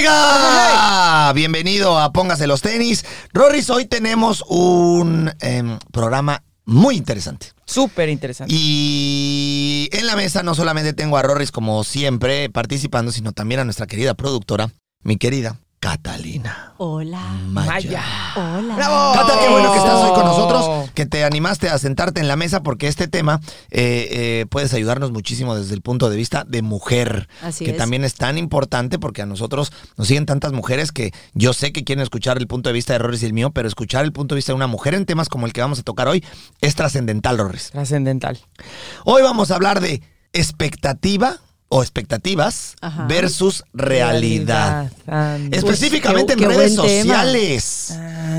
Oiga, bienvenido a Póngase los tenis. Rorris, hoy tenemos un em, programa muy interesante. Súper interesante. Y en la mesa no solamente tengo a Rorris como siempre participando, sino también a nuestra querida productora, mi querida Catalina. Hola. Maya. Hola. ¡Bravo! Cata, qué bueno que estás hoy con nosotros, que te animaste a sentarte en la mesa porque este tema eh, eh, puedes ayudarnos muchísimo desde el punto de vista de mujer, Así que es. también es tan importante porque a nosotros nos siguen tantas mujeres que yo sé que quieren escuchar el punto de vista de Rorris y el mío, pero escuchar el punto de vista de una mujer en temas como el que vamos a tocar hoy es trascendental, Rorris. Trascendental. Hoy vamos a hablar de expectativa o expectativas Ajá. versus realidad. Específicamente Qué- en qué redes tema. sociales.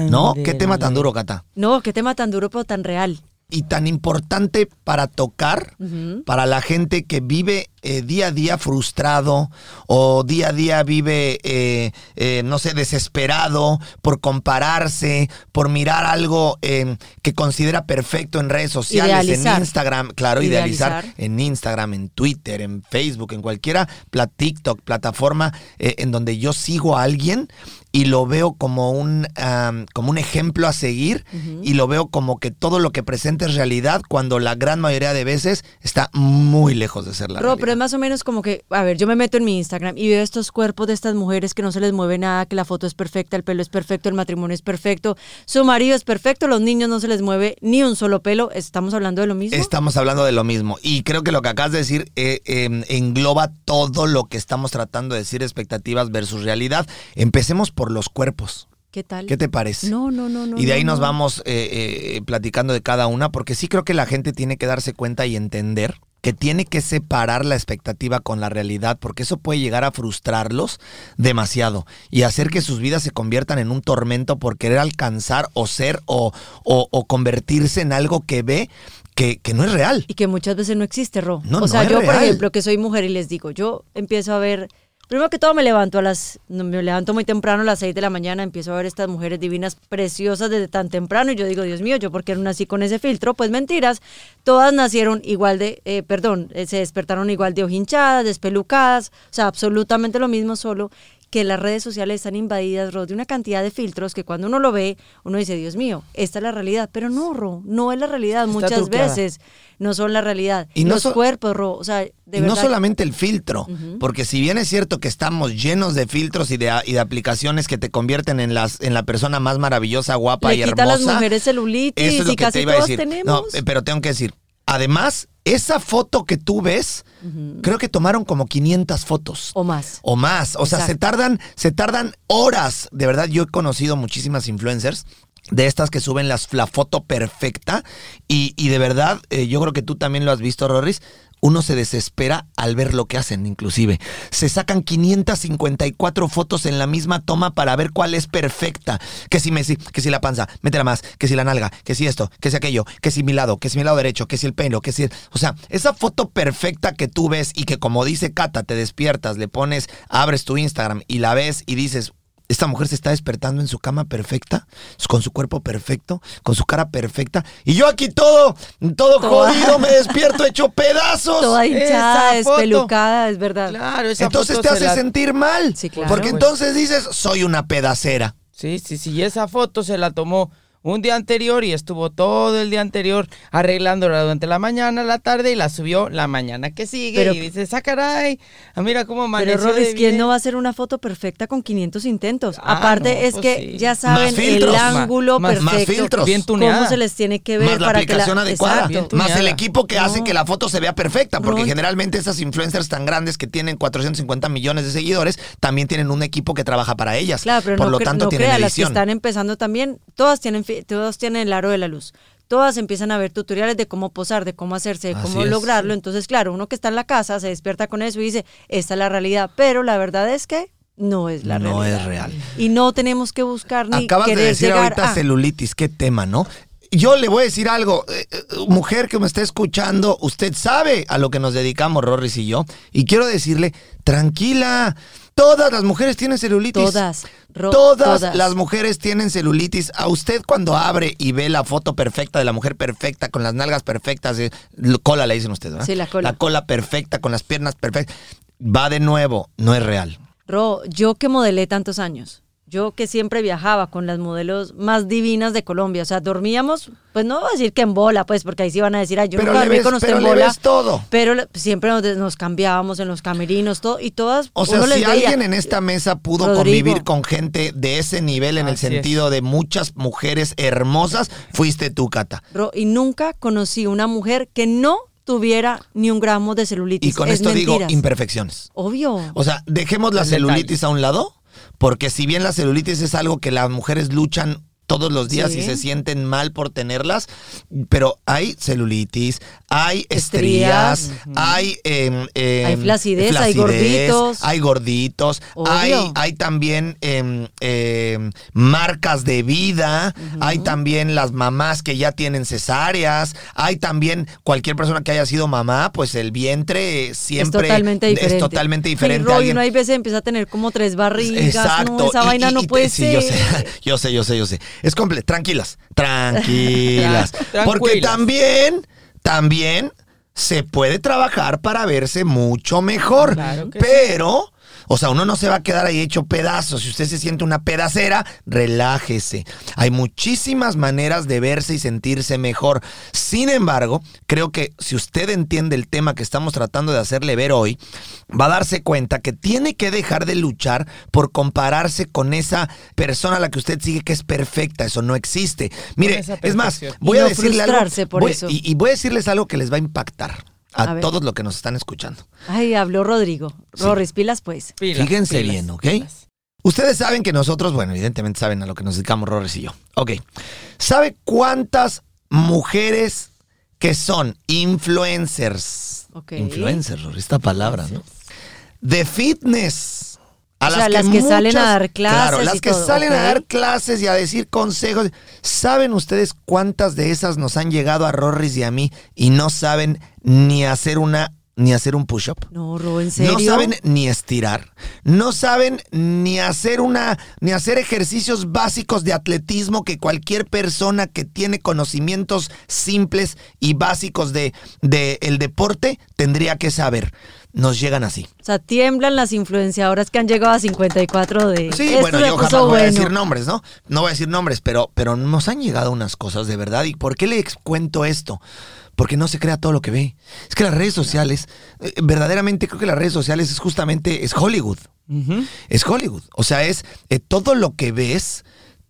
¿No? ¿Qué tema tan duro, Cata? No, qué tema tan duro pero tan real. y tan importante para tocar para la gente que vive eh, día a día frustrado o día a día vive, eh, eh, no sé, desesperado por compararse, por mirar algo eh, que considera perfecto en redes sociales, en. Instagram, claro, idealizar, Idealizar. en Instagram, en Twitter, en Facebook, en cualquiera pla- TikTok, plataforma eh, en donde yo sigo a alguien y lo veo como un, como un ejemplo a seguir y lo veo como que todo lo que presenta es realidad cuando la gran mayoría de veces está muy lejos de ser la realidad. Pero es más o menos como que, a ver, yo me meto en mi Instagram y veo estos cuerpos de estas mujeres que no se les mueve nada, que la foto es perfecta, el pelo es perfecto, el matrimonio es perfecto, su marido es perfecto, los niños no se les mueve ni un solo pelo. ¿Estamos hablando de lo mismo? Estamos hablando de lo mismo. Y creo que lo que acabas de decir eh, eh, engloba todo lo que estamos tratando de decir, expectativas versus realidad. Empecemos por los cuerpos. ¿Qué tal? ¿Qué te parece? No, no, no, no. y de ahí no, nos no. vamos eh, eh, platicando de cada una, porque sí creo que la gente tiene que darse cuenta y entender que tiene que separar la expectativa con la realidad, porque eso puede llegar a frustrarlos demasiado y hacer que sus vidas se conviertan en un tormento por querer alcanzar o ser o, o- o convertirse en algo que ve que, que no es real. Y que muchas veces no existe, Ro. No, o no sea, es yo, por ejemplo, que soy mujer y les digo, yo empiezo a ver. Primero que todo me levanto a las, me levanto muy temprano a las 6 de la mañana, empiezo a ver estas mujeres divinas, preciosas desde tan temprano y yo digo, Dios mío, yo por qué no nací con ese filtro, pues mentiras, todas nacieron igual de, eh, perdón, eh, se despertaron igual de ojinchadas, despelucadas, o sea, absolutamente lo mismo, solo que las redes sociales están invadidas, Ro, de una cantidad de filtros que cuando uno lo ve, uno dice, Dios mío, esta es la realidad, pero no, Ro, no es la realidad, Está muchas truqueada. veces no son la realidad. Y no Los so- cuerpos, Ro, o sea, de y verdad. no solamente el filtro, porque si bien es cierto que estamos llenos de filtros y de, y de aplicaciones que te convierten en, las, en la persona más maravillosa, guapa Le y a hermosa. las mujeres celulitis Eso es lo y que casi te iba a todos decir. tenemos. No, eh, pero tengo que decir, además, esa foto que tú ves, creo que tomaron como 500 fotos. O más. O más. O sea, se tardan, se tardan horas. De verdad, yo he conocido muchísimas influencers de estas que suben las, la foto perfecta. Y, y de verdad, eh, yo creo que tú también lo has visto, Rorris. Uno se desespera al ver lo que hacen, inclusive. Se sacan 554 fotos en la misma toma para ver cuál es perfecta. Que si Messi, que si la panza, métela más, que si la nalga, que si esto, que si aquello, que si mi lado, que si mi lado derecho, que si el pelo, que si... O sea, esa foto perfecta que tú ves y que como dice Cata, te despiertas, le pones, abres tu Instagram y la ves y dices... Esta mujer se está despertando en su cama perfecta, con su cuerpo perfecto, con su cara perfecta. Y yo aquí todo, todo Toda- jodido, me despierto hecho pedazos. Toda hinchada, despelucada, es verdad. Claro, esa Entonces foto te se hace la- sentir mal. Sí, claro. Porque entonces dices, soy una pedacera. Sí, sí, sí. Y esa foto se la tomó un día anterior y estuvo todo el día anterior arreglándola durante la mañana, la tarde y la subió la mañana que sigue. Pero- y dice, sacaray, ah, mira cómo amaneció Pero Robis, ¿quién bien". no va a hacer una foto perfecta con 500 intentos? Ah, Aparte no, es pues que sí. ya saben Más filtros, el ángulo más- más perfecto, filtros. Bien tuneada. cómo se les tiene que ver Más la para aplicación que la adecuada, Exacto. más el equipo que hace que la foto se vea perfecta, porque generalmente esas influencers tan grandes que tienen 450 millones de seguidores también tienen un equipo que trabaja para ellas. Claro, pero Por no, lo tanto no tienen crea, las que edición. están empezando también, todas tienen, todas tienen el aro de la luz. Todas empiezan a ver tutoriales de cómo posar, de cómo hacerse, de Así cómo es. lograrlo. Entonces, claro, uno que está en la casa se despierta con eso y dice, esta es la realidad. Pero la verdad es que no es la No realidad. es real. Y no tenemos que buscar ni Acabas de decir llegar ahorita a... celulitis, qué tema, ¿no? Yo le voy a decir algo, eh, eh, mujer que me está escuchando, usted sabe a lo que nos dedicamos, Rorris y yo, y quiero decirle, tranquila, todas las mujeres tienen celulitis. Todas, Ro- todas, todas. las mujeres tienen celulitis. A usted cuando abre y ve la foto perfecta de la mujer perfecta, con las nalgas perfectas, eh, cola le dicen ustedes, ¿verdad? Sí, la cola. La cola perfecta, con las piernas perfectas, va de nuevo, no es real. Ro, yo que modelé tantos años, yo que siempre viajaba con las modelos más divinas de Colombia, o sea, dormíamos, pues no voy a decir que en bola, pues, porque ahí sí van a decir, ay, yo Pero nunca dormí con usted pero en le bola. ves todo. Pero siempre nos, nos cambiábamos en los camerinos, todo, y todas, O sea, uno les si veía. alguien en esta mesa pudo Rodrigo. convivir con gente de ese nivel en el es. sentido de muchas mujeres hermosas, fuiste tú, Cata. Y nunca conocí una mujer que no tuviera ni un gramo de celulitis. Y con Es esto digo imperfecciones. Obvio. O sea, dejemos la El celulitis a un lado, porque si bien la celulitis es algo que las mujeres luchan todos los días Sí. y se sienten mal por tenerlas, pero hay celulitis, hay estrías, Estrías. hay... Hay flacidez, hay gorditos. Hay gorditos, Obvio. hay, hay también em, marcas de vida, hay también las mamás que ya tienen cesáreas, hay también cualquier persona que haya sido mamá, pues el vientre siempre es totalmente diferente. es totalmente diferente. Alguien- uno hay veces empieza a tener como tres barrigas. Exacto. No, esa y- vaina y- no y puede sí, ser. yo sé, yo sé, yo sé, yo sé. Es completo. Tranquilas, tranquilas. Porque también, también se puede trabajar para verse mucho mejor. Claro que pero, o sea, uno no se va a quedar ahí hecho pedazos. Si usted se siente una pedacera, relájese. Hay muchísimas maneras de verse y sentirse mejor. Sin embargo, creo que si usted entiende el tema que estamos tratando de hacerle ver hoy, va a darse cuenta que tiene que dejar de luchar por compararse con esa persona a la que usted sigue que es perfecta. Eso no existe. Mire, es más, voy Y a no decirle algo. por voy- eso. y, y voy a decirles algo que les va a impactar a, todos los que nos están escuchando. Ay, habló Rodrigo. Sí. Rorris, pilas pues. Pilas, Fíjense pilas, bien, ¿ok? pilas. Ustedes saben que nosotros, bueno, evidentemente saben a lo que nos dedicamos Rorres y yo. Ok. ¿Sabe cuántas mujeres que son influencers? Ok. Influencers, Rorris, esta palabra, ¿no? De fitness. A O sea, las que salen a dar clases Claro, las y que todo, salen a dar clases y a decir consejos. ¿Saben ustedes cuántas de esas nos han llegado a Rorris y a mí y no saben ni hacer una ni hacer un push-up? No, Ro, ¿en serio? No saben ni estirar, no saben ni hacer una, ni hacer ejercicios básicos de atletismo que cualquier persona que tiene conocimientos simples y básicos de, de el deporte tendría que saber. Nos llegan así. O sea, tiemblan las influenciadoras que han llegado a 54 de... Sí, Esto bueno, yo jamás voy a bueno. decir nombres, ¿no? No voy a decir nombres, pero, pero nos han llegado unas cosas de verdad. ¿Y por qué le ex- cuento esto? Porque no se crea todo lo que ve. Es que las redes sociales, eh, verdaderamente creo que las redes sociales es justamente, es Hollywood. Es Hollywood. O sea, es eh, todo lo que ves,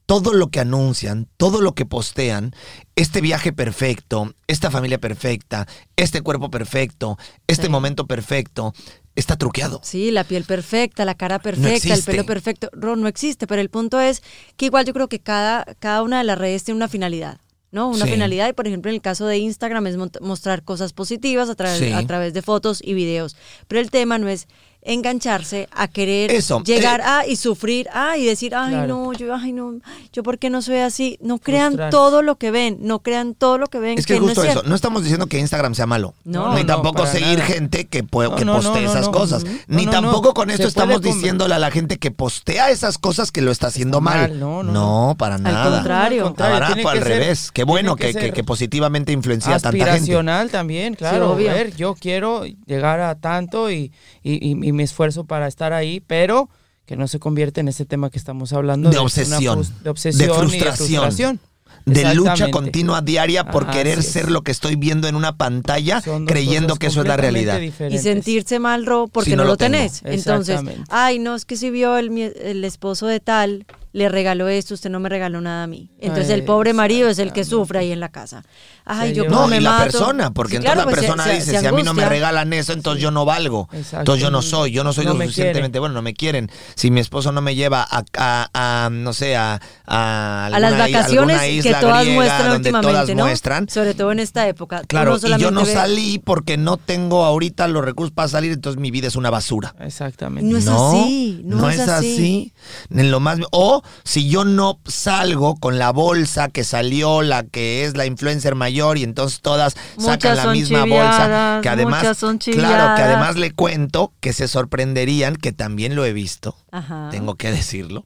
todo lo que anuncian, todo lo que postean, este viaje perfecto, esta familia perfecta, este cuerpo perfecto, este Sí. momento perfecto, está truqueado. Sí, la piel perfecta, la cara perfecta, el pelo perfecto. Ro, no existe, pero el punto es que igual yo creo que cada, cada una de las redes tiene una finalidad. ¿No? Una Sí. finalidad y por ejemplo en el caso de Instagram es mostrar cosas positivas a, través Sí. a través de fotos y videos. Pero el tema no es engancharse a querer Eso, llegar eh, a y sufrir a y decir, ay Claro. no, yo, ay no, yo por qué no soy así. No crean todo lo que ven, no crean todo lo que ven. Es que, no justo eso, cierto. no estamos diciendo que Instagram sea malo. No. ni No, tampoco seguir nada. gente que, que postee no, esas no. cosas. Ni tampoco no. con esto Se estamos diciéndole a la gente que postea esas cosas que lo está haciendo Está mal. mal, no, no, para nada. contrario. Al contrario, Ahora, tiene al que ser- revés. Qué bueno que, que que- que positivamente influencia a tanta gente. aspiracional también, claro. obvio. a ver, yo quiero llegar a tanto y, y, y- y me esfuerzo para estar ahí, pero que no se convierte en ese tema que estamos hablando De obsesión, de obsesión de y frustración. frustración. De lucha continua diaria por Ajá, querer ser lo que estoy viendo en una pantalla, creyendo que eso es la realidad. y sentirse mal, Ro, porque Si no no, lo tenés. Entonces, ay, no, es que si vio el, mi- el esposo de tal, le regaló esto, usted no me regaló nada a mí. Entonces el pobre marido es el que sufre ahí en la casa. Ay, yo No, me y la mato. persona, porque Sí, entonces claro, la pues, persona se- dice, se si a mí no me regalan eso, entonces yo no valgo. Exacto. Entonces yo no soy, yo no soy No lo me suficientemente bueno, no me quieren. Si mi esposo no me lleva a, a- a, no sé, a, a, a las alguna i- vacaciones alguna que isla todas griega muestran donde últimamente, todas ¿no? muestran. Sobre todo en esta época. Claro, y yo no ve- salí porque no tengo ahorita los recursos para salir, entonces mi vida es una basura. Exactamente. No es así, no es así. En lo más o si yo no salgo con la bolsa que salió, la que es la influencer mayor y entonces todas sacan la misma bolsa, que además son claro, que además le cuento que se sorprenderían que también lo he visto. Ajá. Tengo que decirlo.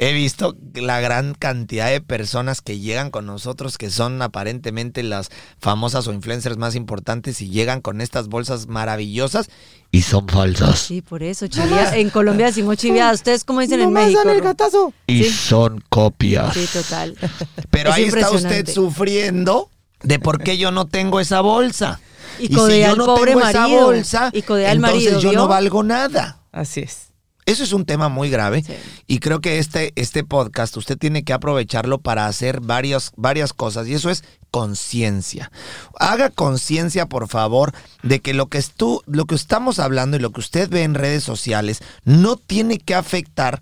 He visto la gran cantidad de personas que llegan con nosotros, que son aparentemente las famosas o influencers más importantes y llegan con estas bolsas maravillosas y son falsas. Sí, por eso, chivia- en Colombia decimos chiviada. ¿Ustedes cómo dicen en México? dan el gatazo. Y Sí. son copias. Sí, total. Pero Es ahí está usted sufriendo de por qué yo no tengo esa bolsa. Y si codea yo al no pobre tengo esa marido. bolsa, Y codea al entonces marido, yo ¿vio? no valgo nada. Así es. Eso es un tema muy grave Sí. y creo que este, este podcast usted tiene que aprovecharlo para hacer varias, varias cosas y eso es conciencia. Haga conciencia, por favor, de que lo que, estu- lo que estamos hablando y lo que usted ve en redes sociales no tiene que afectar,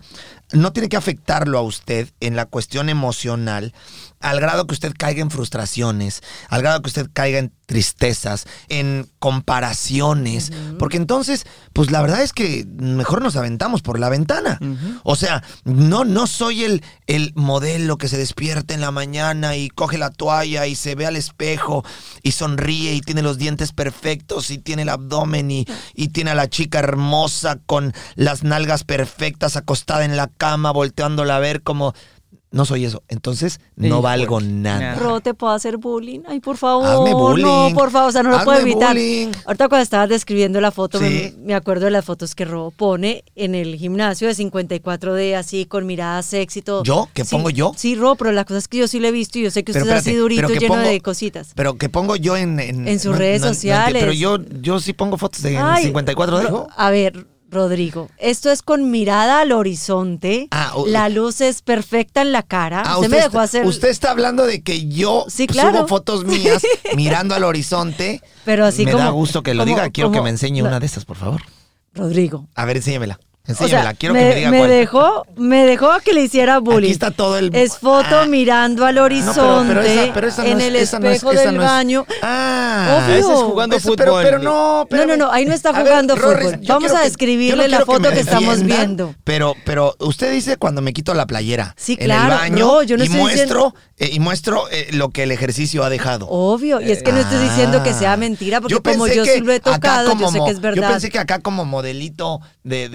no tiene que afectarlo a usted en la cuestión emocional al grado que usted caiga en frustraciones, al grado que usted caiga en tristezas, en comparaciones, porque entonces, pues la verdad es que mejor nos aventamos por la ventana. O sea, no, no soy el, el modelo que se despierta en la mañana y coge la toalla y se ve al espejo y sonríe y tiene los dientes perfectos y tiene el abdomen y, y tiene a la chica hermosa con las nalgas perfectas acostada en la cama volteándola a ver como... No soy eso. Entonces, no valgo nada. Ro, ¿te puedo hacer bullying? Ay, por favor. Hazme bullying. No, por favor, o sea, no lo Hazme puedo evitar. bullying. Ahorita cuando estabas describiendo la foto, Sí. me, me acuerdo de las fotos que Ro pone en el gimnasio de 54D, así, con mirada sexy y todo. ¿Yo? ¿Qué Sí, pongo yo? Sí, Ro, pero la cosa es que yo sí lo he visto y yo sé que Pero usted es así espérate, durito, pero que lleno pongo- de cositas. Pero que pongo yo en... En, sus redes sociales. pero yo, yo sí pongo fotos de en Ay, 54 de Ro- A ver, Rodrigo, esto es con mirada al horizonte. Ah, la luz es perfecta en la cara. Ah, usted, me dejó hacer. usted está hablando de que yo Sí, claro. subo fotos mías mirando al horizonte. Pero así me como- da gusto que lo como- diga. Quiero que me enseñe una de estas, por favor. Rodrigo. A ver, enséñamela. O Enséñamela. sea, Quiero me, que me diga me cuál. dejó, me dejó que le hiciera bullying. Aquí está todo el... Es foto Ah. mirando al No, horizonte pero, pero esa, pero esa no en es- el esa no es- espejo del es- baño. Ah, Obvio. Ese es jugando Eso, pero- fútbol. Pero, no, No, no, no, ahí no está ver, jugando Rorris, fútbol. Vamos a describirle la que foto que estamos viendo. Pero, pero usted dice cuando me quito la playera Sí, en claro, el baño no, yo no y estoy muestro eh, y muestro eh, lo que el ejercicio ha dejado. Obvio, y es que no estoy diciendo que sea Ah. mentira, porque Yo como yo sí lo he tocado, yo sé que es verdad. Yo pensé que acá como modelito de.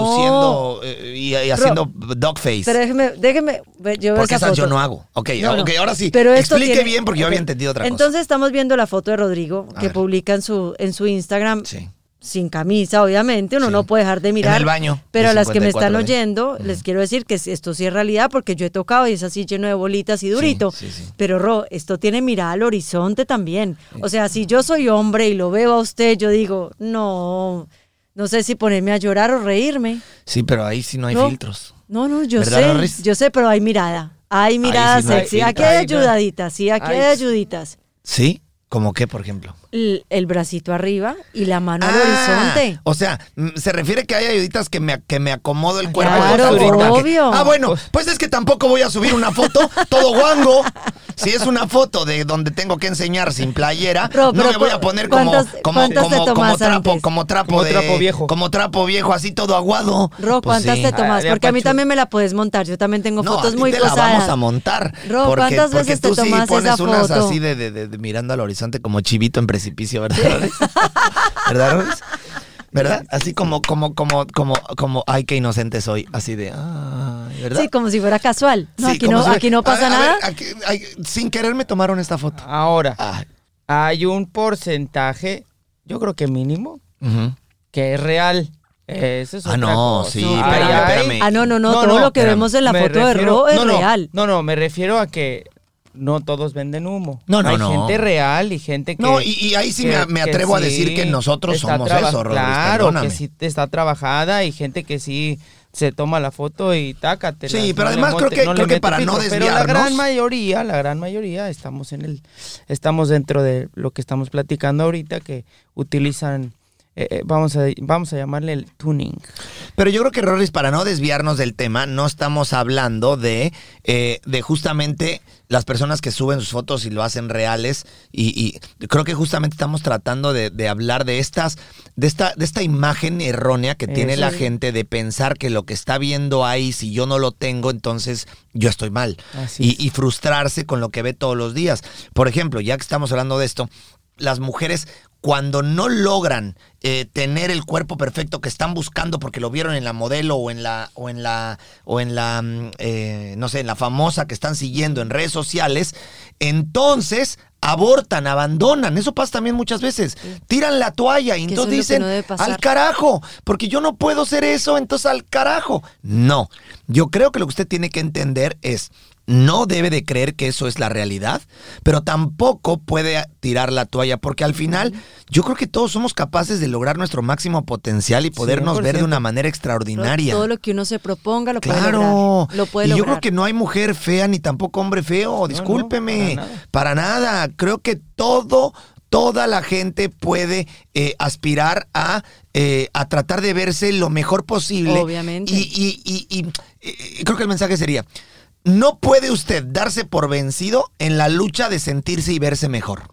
Luciendo eh, y, y haciendo dogface. Pero déjeme, déjeme, yo veo porque esa esas yo no hago. Ok, No, no. ok, ahora sí. Pero esto Explique tiene- bien porque yo había entendido otra Entonces estamos viendo la foto de Rodrigo A que ver. publica en su, en su Instagram. cosa. Sí. sin camisa, obviamente, uno Sí. no puede dejar de mirar. el baño, Pero a las que me 54, están oyendo, les quiero decir que esto sí es realidad porque yo he tocado y es así lleno de bolitas y durito. sí, sí. Pero Ro, esto tiene mirada al horizonte también. O sea, si yo soy hombre y lo veo a usted, yo digo, no, no sé si ponerme a llorar o reírme. Sí, pero ahí sí no hay No. filtros. No, no, yo ¿Verdad, sé, Norris? yo sé, pero hay mirada. Hay mirada sí no hay sexy. filtro. Aquí hay ayudaditas, sí, aquí Ay, hay ayuditas. ¿Sí? ¿Cómo qué, por ejemplo? El, bracito arriba y la mano al Ah, horizonte. O sea, mm, se refiere que hay ayuditas que me, que me acomodo el cuerpo. de Claro, obvio. ah, bueno, pues es que tampoco voy a subir una foto todo guango. Si es una foto de donde tengo que enseñar sin playera, Pero- no me voy a poner como, ¿cuántas- como, tomas trapo, como trapo Como de- trapo viejo. Como trapo viejo, así todo aguado. Ro, Pues ¿cuántas sí. te tomas? Ah, Porque a mí también me la puedes montar. Yo también tengo No, fotos a ti muy te la vamos a montar. Ro, porque, ¿cuántas porque veces te tú sí tomas pones esa unas foto? así de, de- de- de mirando al horizonte como chivito en precipicio, ¿verdad? Rolis? ¿Verdad, Rolis? ¿Verdad? Así como, como, como, como, como, ay, qué inocente soy. Así de, ay, ¿verdad? Sí, como si fuera casual. No, Sí, aquí, no, si- aquí no A- pasa a nada. aquí- ay, sin querer me tomaron esta foto. Ahora, Ay, hay un porcentaje, yo creo que mínimo, que es real. Eso es Ah, otra no, cosa. sí, espérame, espérame. Ah, no, no, no. todo lo que espérame. vemos en la Me foto de Ro es no, no, real. No, no, me refiero a que no todos venden humo. No, no, Hay no. gente real y gente que. No, y, y ahí sí que- me, atrevo a sí decir que nosotros somos eso, Rolis, Claro, perdóname. que sí está trabajada y gente que sí se toma la foto y tácate. Sí, pero además creo que- creo que para no Pero la desviarnos- gran mayoría, la gran mayoría estamos en el, estamos dentro de lo que estamos platicando ahorita que utilizan, eh, eh, vamos a, vamos a llamarle el tuning. Pero yo creo que, Roris, para no desviarnos del tema, no estamos hablando de, eh, de justamente las personas que suben sus fotos y lo hacen reales. Y, y creo que justamente estamos tratando de, de hablar de estas, de esta, de esta imagen errónea que tiene Eso la gente de pensar que lo que está viendo ahí, si yo no lo tengo, entonces yo estoy mal. Así Y, es. y frustrarse con lo que ve todos los días. Por ejemplo, ya que estamos hablando de esto, las mujeres cuando no logran eh, tener el cuerpo perfecto que están buscando porque lo vieron en la modelo o en la o en la o en la mm, eh, no sé en la famosa que están siguiendo en redes sociales entonces abortan abandonan eso pasa también muchas veces tiran la toalla y entonces dicen no al carajo porque yo no puedo ser eso entonces al carajo no yo creo que lo que usted tiene que entender es no debe de creer que eso es la realidad, pero tampoco puede tirar la toalla, porque al final yo creo que todos somos capaces de lograr nuestro máximo potencial y podernos ver de 100%. una manera extraordinaria. Todo lo que uno se proponga lo puede Claro. lograr. Lo puede y yo creo que no hay mujer fea ni tampoco hombre feo, discúlpeme. para nada. para nada. Creo que todo, toda la gente puede eh, aspirar a, eh, a tratar de verse lo mejor posible. Obviamente. Y, y- y- y- y creo que el mensaje sería, no puede usted darse por vencido en la lucha de sentirse y verse mejor.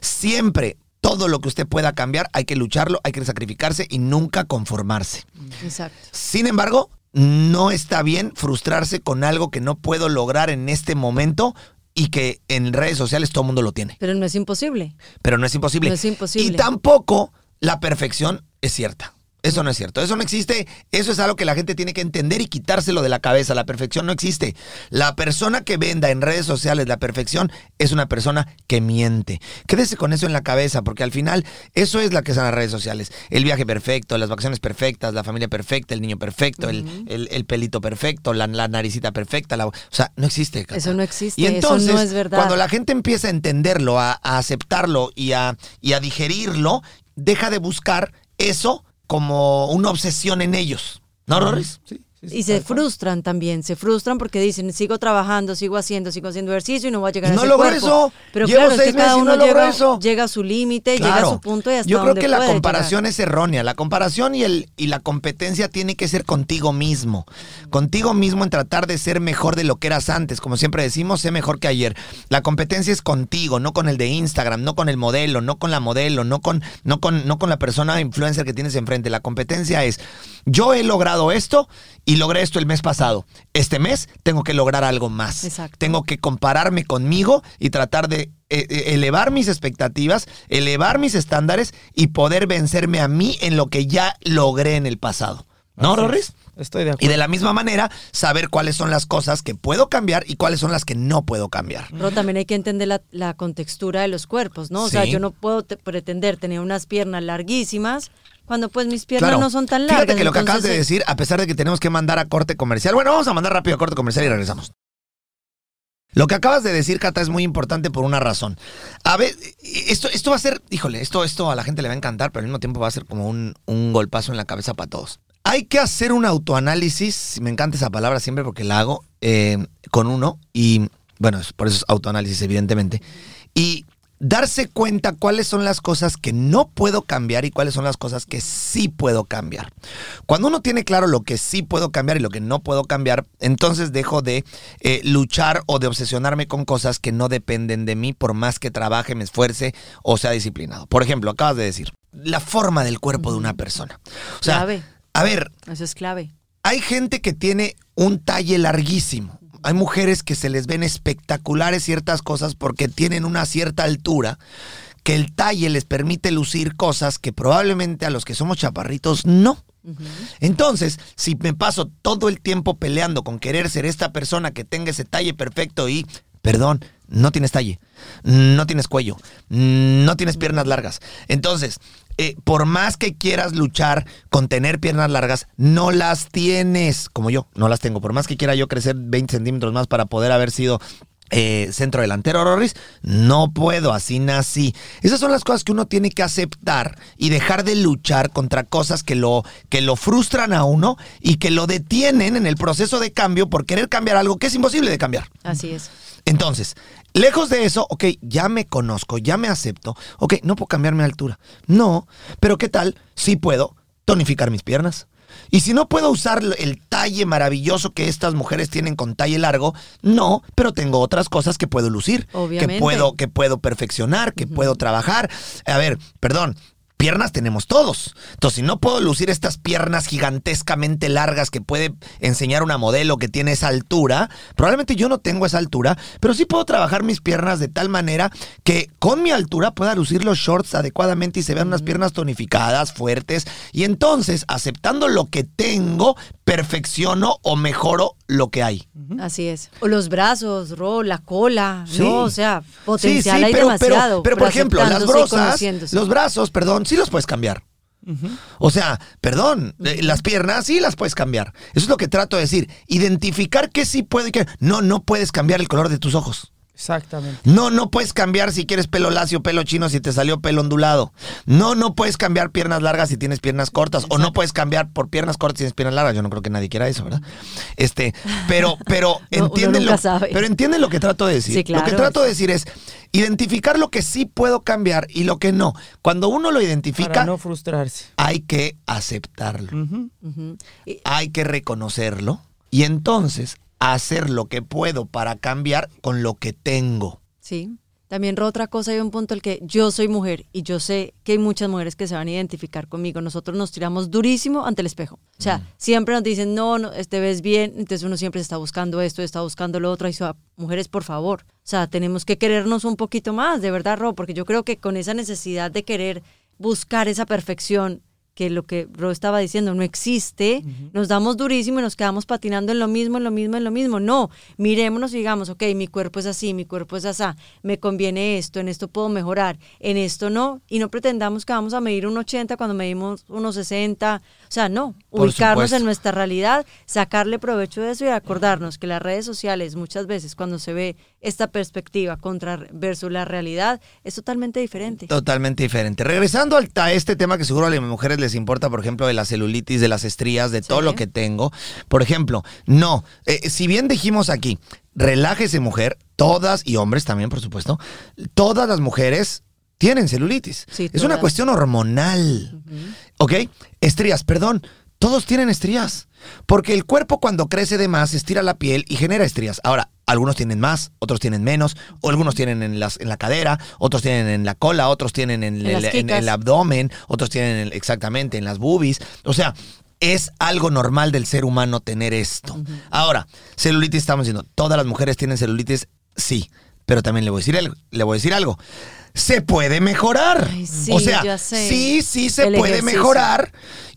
Siempre. Todo lo que usted pueda cambiar, hay que lucharlo, hay que sacrificarse y nunca conformarse. Exacto. Sin embargo, no está bien frustrarse con algo que no puedo lograr en este momento y que en redes sociales todo el mundo lo tiene. Pero no es imposible. Pero no es imposible. No es imposible. Y tampoco la perfección es cierta. Eso no es cierto. Eso no existe. Eso es algo que la gente tiene que entender y quitárselo de la cabeza. La perfección no existe. La persona que venda en redes sociales la perfección es una persona que miente. Quédese con eso en la cabeza, porque al final eso es la que son las redes sociales. El viaje perfecto, las vacaciones perfectas, la familia perfecta, el niño perfecto, el, el- el pelito perfecto, la, la naricita perfecta. la- o sea, no existe. Cata. Eso no existe, Y eso entonces, no es verdad. cuando la gente empieza a entenderlo, a, a aceptarlo y a, y a digerirlo, deja de buscar eso como una obsesión en ellos. ¿No, Rorris? Sí, Y se frustran también, se frustran porque dicen, sigo trabajando, sigo haciendo, sigo haciendo ejercicio y no voy a llegar a No ese logro cuerpo. eso. Pero Llevo claro, es seis que cada meses y uno no llega, eso. llega a su límite, llega a su punto y hasta Yo creo donde que la comparación llegar. es errónea. La comparación y, el, y la competencia tiene que ser contigo mismo. Contigo mismo en tratar de ser mejor de lo que eras antes. Como siempre decimos, sé mejor que ayer. La competencia es contigo, no con el de Instagram, no con el modelo, no con la modelo, no con, no con, no con la persona influencer que tienes enfrente. La competencia es, yo he logrado esto y logré esto el mes pasado. Este mes tengo que lograr algo más. Exacto. Tengo que compararme conmigo y tratar de eh, eh, elevar mis expectativas, elevar mis estándares y poder vencerme a mí en lo que ya logré en el pasado. ¿No. Rorris? Estoy de Y acuerdo. de la misma manera, saber cuáles son las cosas que puedo cambiar y cuáles son las que no puedo cambiar. Pero también hay que entender la, la contextura de los cuerpos, ¿no? O sea, yo no puedo te- pretender tener unas piernas larguísimas cuando pues mis piernas Claro. no son tan largas. Fíjate que lo que acabas de entonces, decir, a pesar de que tenemos que mandar a corte comercial, bueno, vamos a mandar rápido a corte comercial y regresamos. Lo que acabas de decir, Cata, es muy importante por una razón. A ver, esto, esto va a ser, híjole, esto, esto a la gente le va a encantar, pero al mismo tiempo va a ser como un, un golpazo en la cabeza para todos. Hay que hacer un autoanálisis, me encanta esa palabra siempre porque la hago eh, con uno, y bueno, por eso es autoanálisis, evidentemente. Y darse cuenta cuáles son las cosas que no puedo cambiar y cuáles son las cosas que sí puedo cambiar. Cuando uno tiene claro lo que sí puedo cambiar y lo que no puedo cambiar, entonces dejo de eh, luchar o de obsesionarme con cosas que no dependen de mí por más que trabaje, me esfuerce o sea disciplinado. Por ejemplo, acabas de decir, la forma del cuerpo de una persona. O sea, Clave. a ver, Eso es clave. hay gente que tiene un talle larguísimo. Hay mujeres que se les ven espectaculares ciertas cosas porque tienen una cierta altura, que el talle les permite lucir cosas que probablemente a los que somos chaparritos no. Entonces, si me paso todo el tiempo peleando con querer ser esta persona que tenga ese talle perfecto y, perdón, no tienes talle, no tienes cuello, no tienes piernas largas. Entonces, eh, por más que quieras luchar con tener piernas largas, no las tienes, como yo, no las tengo. Por más que quiera yo crecer 20 centímetros más para poder haber sido eh, centro delantero, Rorris, no puedo, así nací. Esas son las cosas que uno tiene que aceptar y dejar de luchar contra cosas que lo, que lo frustran a uno y que lo detienen en el proceso de cambio por querer cambiar algo que es imposible de cambiar. Así es. Entonces, lejos de eso, ok, ya me conozco, ya me acepto, ok, no puedo cambiar mi altura. No, pero ¿qué tal? Sí puedo tonificar mis piernas. Y si no puedo usar el talle maravilloso que estas mujeres tienen con talle largo, no, pero tengo otras cosas que puedo lucir, Obviamente. que puedo que puedo perfeccionar, que puedo trabajar. A ver, perdón, piernas tenemos todos. Entonces, si no puedo lucir estas piernas gigantescamente largas que puede enseñar una modelo que tiene esa altura, probablemente yo no tengo esa altura, pero sí puedo trabajar mis piernas de tal manera que con mi altura pueda lucir los shorts adecuadamente y se vean unas piernas tonificadas, fuertes. Y entonces, aceptando lo que tengo, perfecciono o mejoro lo que hay. Así es. O los brazos, Ro, la cola, Sí. ¿no? O sea, potencial Sí, sí, hay pero, demasiado. Pero, pero, por ejemplo, las brosas, los brazos, perdón, sí los puedes cambiar. O sea, perdón, eh, las piernas sí las puedes cambiar. Eso es lo que trato de decir. Identificar qué sí puede y qué no. No puedes cambiar el color de tus ojos. Exactamente. No, no puedes cambiar si quieres pelo lacio, pelo chino, si te salió pelo ondulado. No, no puedes cambiar piernas largas si tienes piernas cortas. O no puedes cambiar por piernas cortas si tienes piernas largas. Yo no creo que nadie quiera eso, ¿verdad? Este, pero, pero No, entienden lo, sabe. pero entienden lo que trato de decir. Sí, claro. Lo que trato de decir es identificar lo que sí puedo cambiar y lo que no. Cuando uno lo identifica, Para no frustrarse. hay que aceptarlo. Y- hay que reconocerlo y entonces hacer lo que puedo para cambiar con lo que tengo. Sí. También Ro, otra cosa, hay un punto el que yo soy mujer y yo sé que hay muchas mujeres que se van a identificar conmigo. Nosotros nos tiramos durísimo ante el espejo. O sea, siempre nos dicen, no, no, te ves bien. Entonces uno siempre está buscando esto, está buscando lo otro. Y dice, "Ah, mujeres, por favor. O sea, tenemos que querernos un poquito más, de verdad, Ro, porque yo creo que con esa necesidad de querer buscar esa perfección, que lo que Ro estaba diciendo no existe, nos damos durísimo y nos quedamos patinando en lo mismo, en lo mismo, en lo mismo. No, mirémonos y digamos, ok, mi cuerpo es así, mi cuerpo es así, me conviene esto, en esto puedo mejorar, en esto no, y no pretendamos que vamos a medir un 80 cuando medimos unos 60, o sea, no, Por ubicarnos supuesto. en nuestra realidad, sacarle provecho de eso y acordarnos que las redes sociales muchas veces cuando se ve esta perspectiva contra versus la realidad es totalmente diferente. Totalmente diferente. Regresando al- a este tema que seguro a las mujeres les importa, por ejemplo, de la celulitis, de las estrías, de todo lo que tengo. Por ejemplo, no, eh, si bien dijimos aquí, relájese mujer, todas, y hombres también, por supuesto, todas las mujeres tienen celulitis. Sí, es una cuestión hormonal. ¿Ok? Estrías, perdón. Todos tienen estrías. Porque el cuerpo cuando crece de más estira la piel y genera estrías. Ahora, algunos tienen más, otros tienen menos, o algunos tienen en, las, en la cadera, otros tienen en la cola, otros tienen en, En el, en abdomen, otros tienen en- exactamente en las boobies. O sea, es algo normal del ser humano tener esto. Ahora, celulitis, estamos diciendo, todas las mujeres tienen celulitis, sí. Pero también le voy a decir algo. Le voy a decir algo. Se puede mejorar. Ay, sí, o sea, sí, sí se El puede ejercicio. mejorar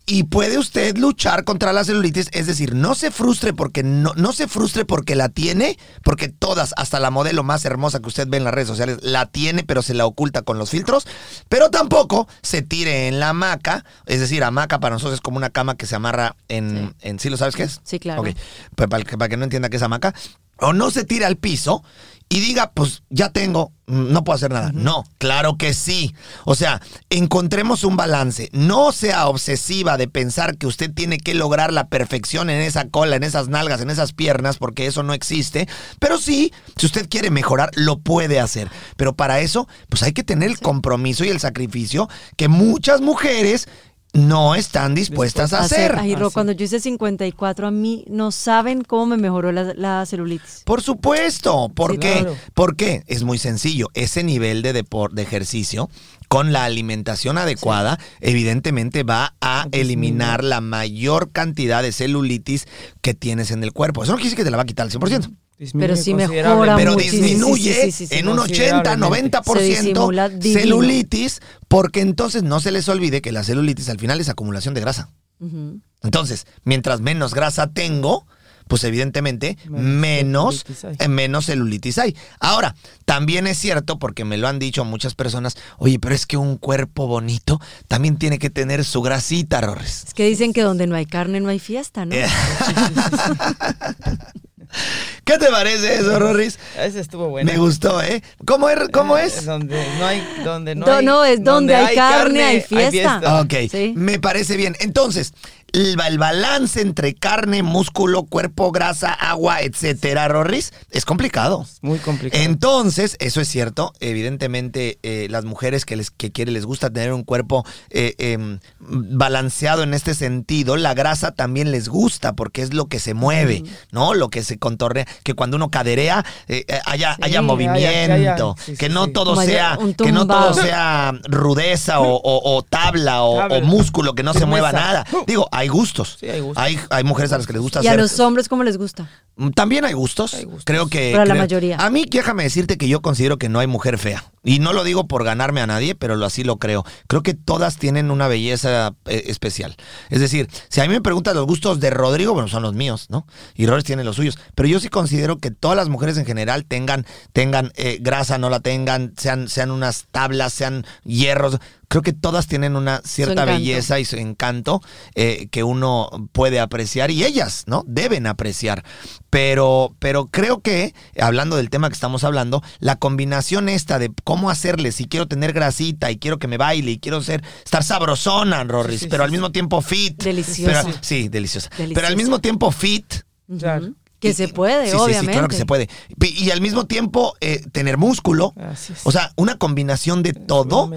y puede usted luchar contra la celulitis. Es decir, no se frustre porque no, no se frustre porque la tiene, porque todas, hasta la modelo más hermosa que usted ve en las redes sociales, la tiene, pero se la oculta con los filtros. Pero tampoco se tire en la hamaca. Es decir, hamaca para nosotros es como una cama que se amarra en. Sí. en ¿Sí lo sabes qué es? Sí, claro. Ok. Pues para, que- para que no entienda qué es hamaca. O no se tire al piso y diga, pues ya tengo, no puedo hacer nada. No, claro que sí. O sea, encontremos un balance. No sea obsesiva de pensar que usted tiene que lograr la perfección en esa cola, en esas nalgas, en esas piernas, porque eso no existe. Pero sí, si usted quiere mejorar, lo puede hacer. Pero para eso, pues hay que tener el compromiso y el sacrificio que muchas mujeres no están dispuestas a hacer. Ay, Ro, cuando yo hice 54, a mí no saben cómo me mejoró la, la celulitis. Por supuesto. ¿Por Sí, qué? claro. ¿Por qué? Es muy sencillo. Ese nivel de, depor- de ejercicio con la alimentación adecuada, evidentemente va a eliminar la mayor cantidad de celulitis que tienes en el cuerpo. Eso no quiere decir que te la va a quitar al 100%. Disminuye Pero sí mejora. Pero disminuye Sí, sí, sí, sí, en un 80, considerablemente. 90% Se disimula divino. celulitis, porque entonces no se les olvide que la celulitis al final es acumulación de grasa. Entonces, mientras menos grasa tengo, pues evidentemente Menos menos, celulitis hay. eh, menos celulitis hay. Ahora, también es cierto, porque me lo han dicho muchas personas, oye, pero es que un cuerpo bonito también tiene que tener su grasita, Rorres. Es que dicen que donde no hay carne no hay fiesta, ¿no? Eh, ¿Qué te parece eso, Rorris? Ese estuvo bueno. Me gustó, ¿eh? ¿Cómo es? ¿Cómo es? Donde no hay, donde no Do- hay, no, es donde hay carne, hay fiesta. Ok, Sí. me parece bien. Entonces, el, el balance entre carne, músculo, cuerpo, grasa, agua, etcétera, Rorris, es complicado. Muy complicado. Entonces, eso es cierto. Evidentemente, eh, las mujeres que les que quiere, les gusta tener un cuerpo eh, em, balanceado en este sentido, la grasa también les gusta porque es lo que se mueve, ¿no? Lo que se contorrea, que cuando uno caderea eh, eh, haya, Sí, haya haya- movimiento, que haya- sí, que sí, no sí. todo sea, que no todo sea rudeza o, o- o tabla o, músculo, que no se mueva nada. Digo, hay gustos. Sí, hay gustos. Hay, hay mujeres a las que les gusta Y a hacer los hombres, ¿cómo les gusta? También hay gustos. Hay gustos. Creo que. Pero a la creo- mayoría. A mí, déjame decirte que yo considero que no hay mujer fea. Y no lo digo por ganarme a nadie, pero lo, así lo creo. Creo que todas tienen una belleza eh, especial. Es decir, si a mí me preguntas los gustos de Rodrigo, bueno, son los míos, ¿no? Y Rodríguez tiene los suyos. Pero yo sí considero que todas las mujeres en general tengan, tengan eh, grasa, no la tengan, sean, sean unas tablas, sean hierros. Creo que todas tienen una cierta belleza y su encanto eh, que uno puede apreciar y ellas, ¿no? Deben apreciar. Pero, pero creo que, hablando del tema que estamos hablando, la combinación esta de cómo hacerle, si quiero tener grasita y quiero que me baile y quiero ser, estar sabrosona, Rorris, Sí, sí, pero sí, al mismo tiempo fit. Deliciosa. Pero- sí, deliciosa. Pero al mismo tiempo fit. Claro. Que Y- se puede, sí, sí, obviamente. Sí, claro que se puede. Y, y al mismo tiempo eh, tener músculo. O sea, una combinación de todo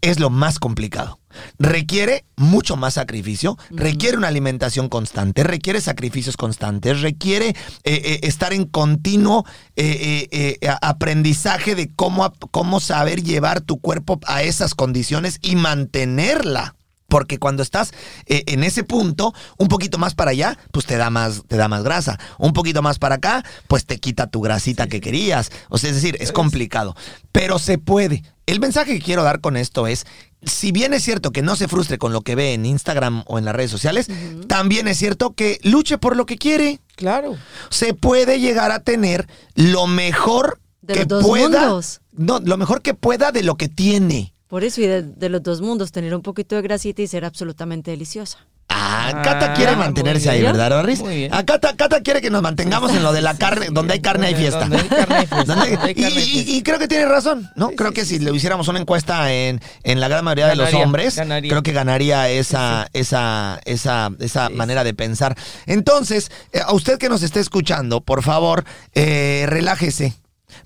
es lo más complicado. Requiere mucho más sacrificio, requiere una alimentación constante, requiere sacrificios constantes, requiere eh, eh, estar en continuo eh, aprendizaje de cómo, cómo saber llevar tu cuerpo a esas condiciones y mantenerla. Porque cuando estás eh, en ese punto, un poquito más para allá, pues te da más, te da más grasa. Un poquito más para acá, pues te quita tu grasita que querías. O sea, es decir, es complicado. Pero se puede. El mensaje que quiero dar con esto es, si bien es cierto que no se frustre con lo que ve en Instagram o en las redes sociales, también es cierto que luche por lo que quiere. Claro. Se puede llegar a tener lo mejor De que los dos pueda. mundos. No, lo mejor que pueda de lo que tiene. Por eso, y de, de los dos mundos, tener un poquito de grasita y ser absolutamente deliciosa. Ah, Ah, Cata quiere muy mantenerse ahí. ¿verdad, Doris? Muy bien. Ah, Cata, Cata quiere que nos mantengamos en lo de la carne, donde hay carne hay fiesta. Donde hay carne hay fiesta. Donde- Donde hay y, carne hay y- fiesta. y creo que tiene razón, ¿no? creo que si le hiciéramos una encuesta en, en la gran mayoría de los hombres, ganaría. creo que ganaría esa, esa, esa, esa Sí, manera de pensar. Entonces, eh, a usted que nos esté escuchando, por favor, eh, relájese.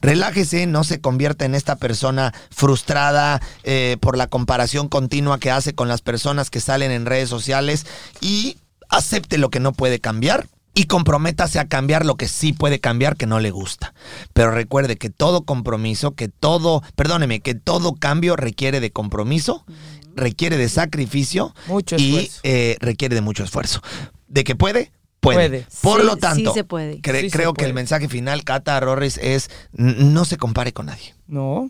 Relájese, no se convierta en esta persona frustrada eh, por la comparación continua que hace con las personas que salen en redes sociales y acepte lo que no puede cambiar y comprométase a cambiar lo que sí puede cambiar que no le gusta. Pero recuerde que todo compromiso, que todo, perdóneme, que todo cambio requiere de compromiso, requiere de sacrificio Mucho y eh, requiere de mucho esfuerzo. ¿De que puede? Puede. Puede. Por Sí, lo tanto, sí se puede. cre- Sí se creo que el mensaje final, Cata Rorris, es no se compare con nadie. No.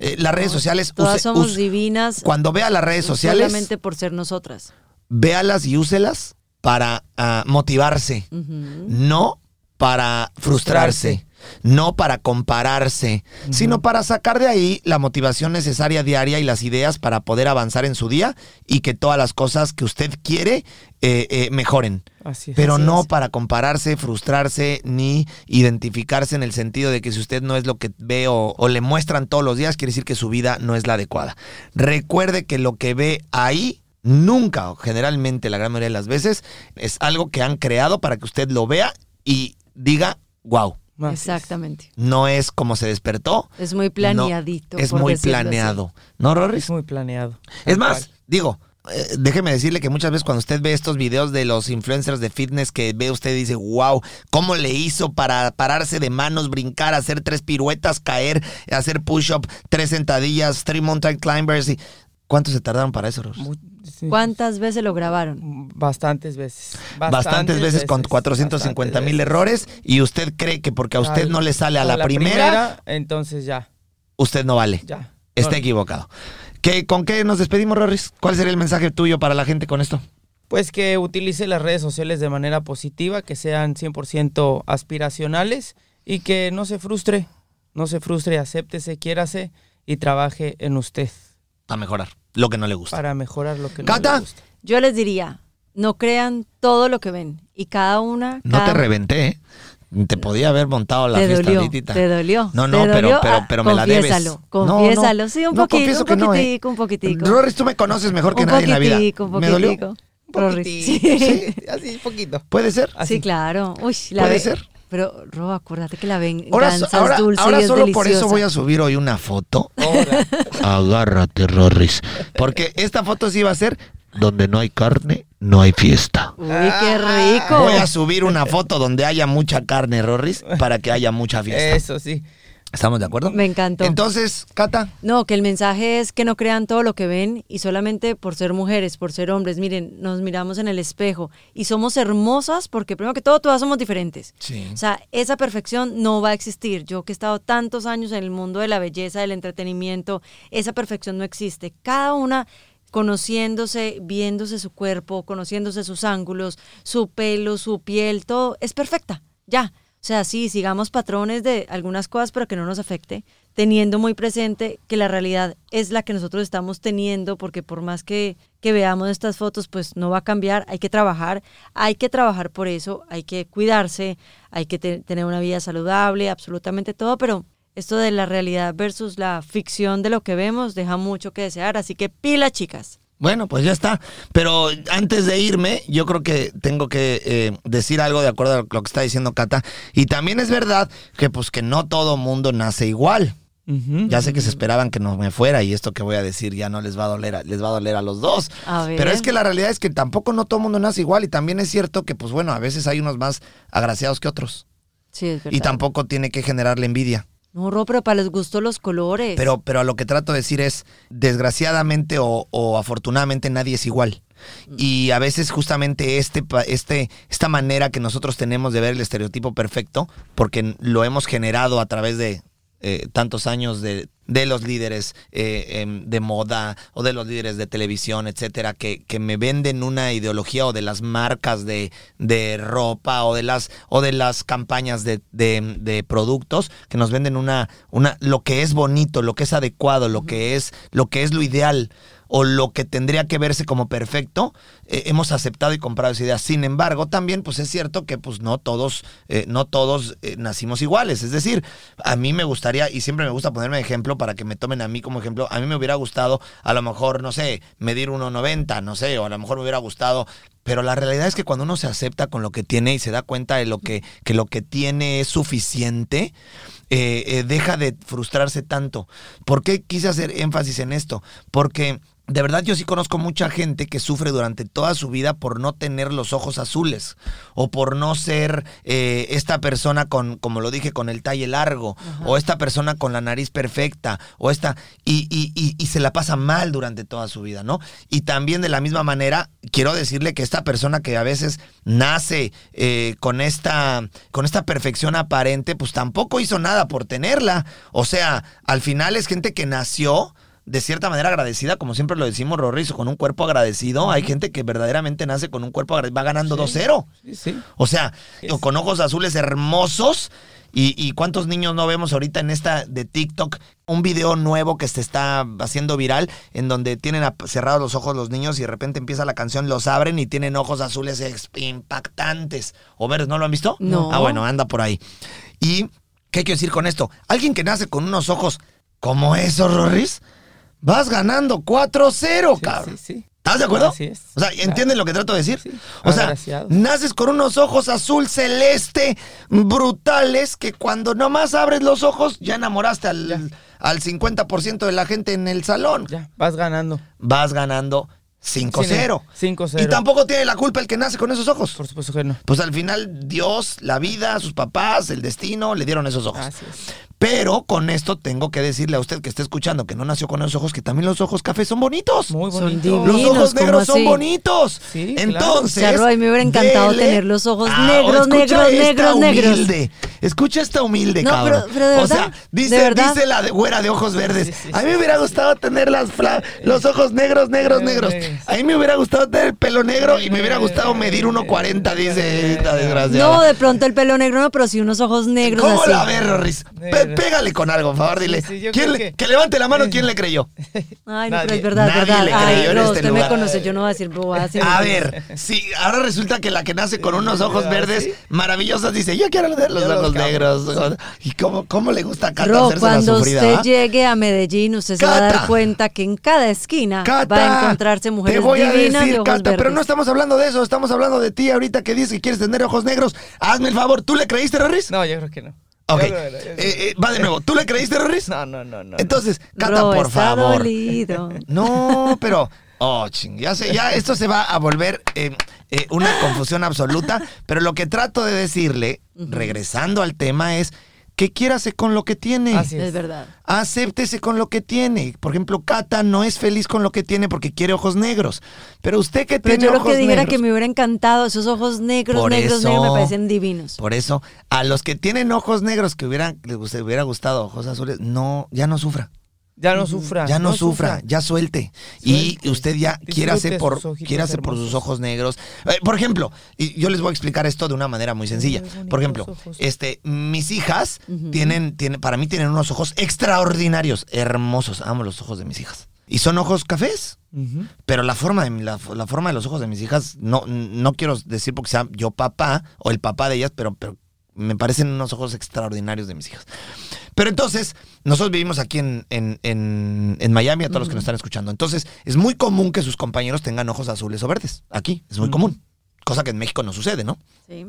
Eh, las redes sociales, Todas use- somos use- divinas. cuando vea las redes sociales, Solamente por ser nosotras. véalas y úselas para ah, motivarse, no para frustrarse, no para compararse, sino para sacar de ahí la motivación necesaria diaria y las ideas para poder avanzar en su día y que todas las cosas que usted quiere eh, eh, mejoren. Así es. Pero Así no es. para compararse, frustrarse, ni identificarse en el sentido de que si usted no es lo que ve o, o le muestran todos los días, quiere decir que su vida no es la adecuada. Recuerde que lo que ve ahí nunca o generalmente la gran mayoría de las veces es algo que han creado para que usted lo vea y diga, wow, Así es. Exactamente. no es como se despertó. Es muy planeadito. no, es por muy así. planeado. ¿No, Rorris? Es muy planeado. Es más, cual. digo, eh, déjeme decirle que muchas veces cuando usted ve estos videos de los influencers de fitness que ve usted y dice, wow, ¿cómo le hizo para pararse de manos, brincar, hacer tres piruetas, caer, hacer push-up, tres sentadillas, three mountain climbers? Y... ¿Cuánto se tardaron para eso, Rorris? Muy- sí. ¿Cuántas veces lo grabaron? Bastantes veces. Bastantes, veces, con 450 mil errores y usted cree que porque a usted Al- no le sale a la, la primera, entonces ya, usted no vale. ya. Está No, equivocado. ¿Qué, ¿Con qué nos despedimos, Rorris? ¿Cuál sería el mensaje tuyo para la gente con esto? Pues que utilice las redes sociales de manera positiva, que sean 100% aspiracionales y que no se frustre, no se frustre, acéptese, quiérase y trabaje en usted A mejorar lo que no le gusta. para mejorar lo que no le gusta. Yo les diría, no crean todo lo que ven. Y cada una. No te reventé, ¿eh? Te podía haber montado la Te fiesta dolió, ahorita. te dolió. No, no, pero, dolió. pero, Ah, pero me la debes. confiésalo, No, no. confiésalo. Sí, un No, poquito, confieso un que no, ¿eh? poquitico, un poquitico. Rorris, tú me conoces mejor que Un nadie en la vida. poquitico, un ¿Me dolió? poquitico. Un Rory. poquitito, Sí. sí, así, poquito. ¿Puede ser? Así. Sí, claro. Uy, la Puede ve- ser. Pero, Ro, acuérdate que la venganza ahora, es dulce ahora y es solo por eso voy a subir hoy una foto. Ahora. Agárrate, Rorris. Porque esta foto sí va a ser donde no hay carne, no hay fiesta. Uy, qué rico. Voy a subir una foto donde haya mucha carne, Rorris, para que haya mucha fiesta. Eso sí. ¿Estamos de acuerdo? Me encantó. Entonces, Cata, No, que el mensaje es que no crean todo lo que ven y solamente por ser mujeres, por ser hombres. Miren, nos miramos en el espejo y somos hermosas porque primero que todo todas somos diferentes. Sí. O sea, esa perfección no va a existir. Yo que he estado tantos años en el mundo de la belleza, del entretenimiento, esa perfección no existe. Cada una conociéndose, viéndose su cuerpo, conociéndose sus ángulos, su pelo, su piel, todo es perfecta. Ya. O sea, sí, sigamos patrones de algunas cosas, pero que no nos afecte, teniendo muy presente que la realidad es la que nosotros estamos teniendo, porque por más que, que veamos estas fotos, pues no va a cambiar, hay que trabajar, hay que trabajar por eso, hay que cuidarse, hay que te- tener una vida saludable, absolutamente todo, pero esto de la realidad versus la ficción de lo que vemos deja mucho que desear, así que pila, chicas. Bueno, pues ya está. Pero antes de irme, yo creo que tengo que eh, decir algo de acuerdo a lo que está diciendo Cata. Y también es verdad que pues que no todo mundo nace igual. Ya sé que se esperaban que no me fuera y esto que voy a decir ya no les va a doler, a- les va a doler a los dos. A. Pero es que la realidad es que tampoco no todo mundo nace igual y también es cierto que pues bueno, a veces hay unos más agraciados que otros. Sí, es verdad. Y tampoco tiene que generarle envidia. No, Ro, pero para los gustos los colores. Pero, pero a lo que trato de decir es, desgraciadamente o, o afortunadamente nadie es igual. Y a veces justamente este, este, esta manera que nosotros tenemos de ver el estereotipo perfecto, porque lo hemos generado a través de eh, tantos años de, de los líderes eh, em, de moda o de los líderes de televisión, etcétera, que, que me venden una ideología o de las marcas de, de ropa o de las, o de las campañas de, de- de productos que nos venden una, una, lo que es bonito, lo que es adecuado, lo que es, lo que es lo ideal o lo que tendría que verse como perfecto, eh, hemos aceptado y comprado esa idea. Sin embargo, también pues es cierto que pues no todos, eh, no todos eh, nacimos iguales. Es decir, a mí me gustaría, y siempre me gusta ponerme ejemplo para que me tomen a mí como ejemplo, a mí me hubiera gustado a lo mejor, no sé, medir 1,90, no sé, o a lo mejor me hubiera gustado pero la realidad es que cuando uno se acepta con lo que tiene y se da cuenta de lo que, que lo que tiene es suficiente, deja de frustrarse tanto. ¿Por qué quise hacer énfasis en esto? Porque de verdad yo sí conozco mucha gente que sufre durante toda su vida por no tener los ojos azules o por no ser eh, esta persona con, como lo dije, con el talle largo o esta persona con la nariz perfecta o esta y, y- y- y se la pasa mal durante toda su vida, ¿no? Y también de la misma manera quiero decirle que esta persona que a veces nace eh, con esta con esta perfección aparente, pues tampoco hizo nada por tenerla. O sea, al final es gente que nació de cierta manera agradecida, como siempre lo decimos, Rorris, con un cuerpo agradecido. Hay gente que verdaderamente nace con un cuerpo agradecido, va ganando 2-0. Sí, sí. O sea, Es- con ojos azules hermosos. Y, y cuántos niños no vemos ahorita en esta de TikTok? Un video nuevo que se está haciendo viral en donde tienen cerrados los ojos los niños y de repente empieza la canción, los abren y tienen ojos azules impactantes. ¿O verdes no lo han visto? No. Ah, bueno, anda por ahí. ¿Y qué quiero decir con esto? Alguien que nace con unos ojos como esos, Rorris, vas ganando 4-0, Sí, cabrón. sí, sí. ¿Estás de acuerdo? Así es. O sea, ¿entienden lo que trato de decir? Sí. O sea, naces con unos ojos azul celeste brutales que cuando nomás abres los ojos ya enamoraste al, Ya. al 50% de la gente en el salón. Ya, vas ganando. Vas ganando 5-0. 5-0. Y tampoco tiene la culpa el que nace con esos ojos. Por supuesto que no. Pues al final Dios, la vida, sus papás, el destino le dieron esos ojos. Así es. Pero con esto tengo que decirle a usted que está escuchando que no nació con esos ojos, que también los ojos cafés son bonitos. Muy Son bonito. divinos. Los ojos ¿cómo negros son bonitos. Sí, claro. Entonces. Charro, a mí me hubiera encantado dele- tener los ojos Ah, negros, escucha negros, esta negros, negros. humilde. Escucha esta humilde, No, cabrón. pero- pero de o sea, dice, de verdad. dice la de güera de ojos verdes. Sí, sí, a mí sí. me hubiera gustado tener las fla- los ojos negros. Negros, negros. A mí me hubiera gustado tener el pelo negro y me hubiera gustado medir 1.40, dice esta desgraciada. No, de pronto el pelo negro no, pero sí unos ojos negros ¿Cómo así. la ves, Rorris? Pégale con algo, por favor, dile. Sí, sí, yo ¿Quién creo le- que... que- levante la mano, ¿quién le creyó? Ay, no, pero Nadie- es verdad, nadie verdad. le Ay, creyó en no, este usted lugar. me conoce, yo no voy a decir bobadas. A ver, sí, ahora resulta que la que nace con unos ojos Ah, verdes ¿sí? maravillosos dice, yo quiero los Yo los ojos negros. ¿Y cómo, cómo le gusta a Cata Ro, hacerse la cuando sufrida? usted ah? llegue a Medellín, usted se va a dar cuenta que en cada esquina Cata, va a encontrarse mujeres te voy a decir, de ojos Cata, pero no estamos hablando de eso, estamos hablando de ti ahorita que dices que quieres tener ojos negros. Hazme el favor, ¿tú le creíste, Rorris? No, yo creo que no. Ok, Yo creo que no, yo creo que Eh, eh, va de nuevo, ¿tú le creíste, Rorris? No, no, no, no. Entonces, Cata, Ro, por está favor. dolido. No, pero. Oh, ching, ya sé, ya esto se va a volver eh, eh, una confusión absoluta. Pero lo que trato de decirle, regresando al tema, es que quiérase con lo que tiene. Así Es es. verdad. Acéptese con lo que tiene. Por ejemplo, Cata no es feliz con lo que tiene porque quiere ojos negros. Pero usted que Pero tiene yo lo ojos que dijera negros. que me hubiera encantado, esos ojos negros, Por negros, eso- negros, me parecen divinos. Por eso, a los que tienen ojos negros que hubieran, les hubiera- hubiera gustado ojos azules, no, ya no sufra. Ya no sufra. Ya no, sufra, ya suelte. Y usted ya quiérase por, quiérase por sus ojos negros. Eh, por ejemplo, y yo les voy a explicar esto de una manera muy sencilla. Por ejemplo, este, mis hijas tienen, tienen, para mí tienen unos ojos extraordinarios, hermosos. Amo los ojos de mis hijas. Y son ojos cafés. Pero la forma, de, la forma de los ojos de mis hijas, no, no quiero decir porque sea yo papá o el papá de ellas, pero, pero me parecen unos ojos extraordinarios de mis hijas. Pero entonces, nosotros vivimos aquí en, en, en- en Miami, a todos los que nos están escuchando. Entonces, es muy común que sus compañeros tengan ojos azules o verdes. Aquí, es muy común. Cosa que en México no sucede, ¿no? Sí.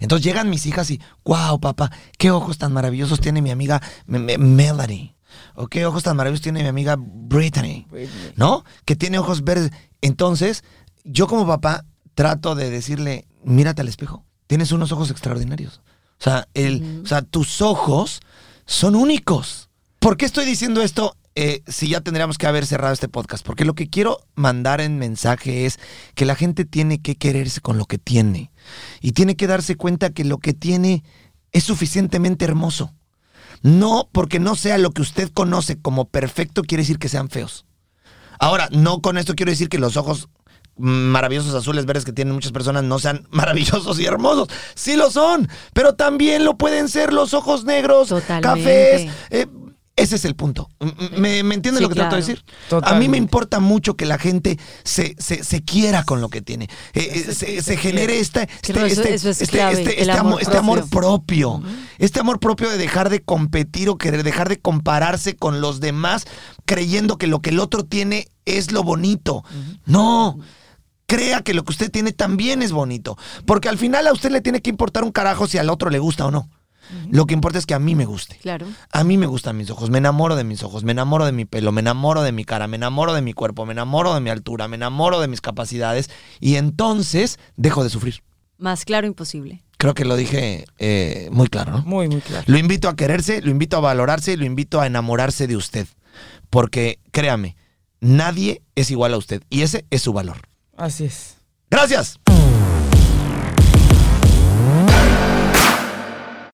Entonces llegan mis hijas y, wow, papá, qué ojos tan maravillosos tiene mi amiga Me- Me- Melanie. O qué ojos tan maravillosos tiene mi amiga Brittany. Britney. ¿no? Que tiene ojos verdes. Entonces, yo como papá trato de decirle, mírate al espejo, tienes unos ojos extraordinarios. O sea, el, o sea tus ojos son únicos. ¿Por qué estoy diciendo esto eh, si ya tendríamos que haber cerrado este podcast? Porque lo que quiero mandar en mensaje es que la gente tiene que quererse con lo que tiene. Y tiene que darse cuenta que lo que tiene es suficientemente hermoso. No porque no sea lo que usted conoce como perfecto quiere decir que sean feos. Ahora, no con esto quiero decir que los ojos maravillosos azules verdes que tienen muchas personas no sean maravillosos y hermosos. Sí lo son, pero también lo pueden ser los ojos negros, Totalmente. cafés. eh, ese es el punto. M- ¿Me, me entienden Sí, lo que trato de claro. decir? A mí me importa mucho que la gente se, se, se quiera con lo que tiene. Eh, eh, Se- genere quiere. este, este, Creo eso- este- eso es este- clave, este- el este amor este amor propio. propio. Este amor propio de dejar de competir o querer dejar de compararse con los demás creyendo que lo que el otro tiene es lo bonito. No. Crea que lo que usted tiene también es bonito. Porque al final a usted le tiene que importar un carajo si al otro le gusta o no. Lo que importa es que a mí me guste. Claro. A mí me gustan mis ojos, me enamoro de mis ojos, me enamoro de mi pelo, me enamoro de mi cara, me enamoro de mi cuerpo, me enamoro de mi altura, me enamoro de mis capacidades y entonces dejo de sufrir. Más claro imposible. Creo que lo dije eh, muy claro, ¿no? Muy, muy claro. Lo invito a quererse, lo invito a valorarse, lo invito a enamorarse de usted. Porque créame, nadie es igual a usted y ese es su valor. Así es. Gracias.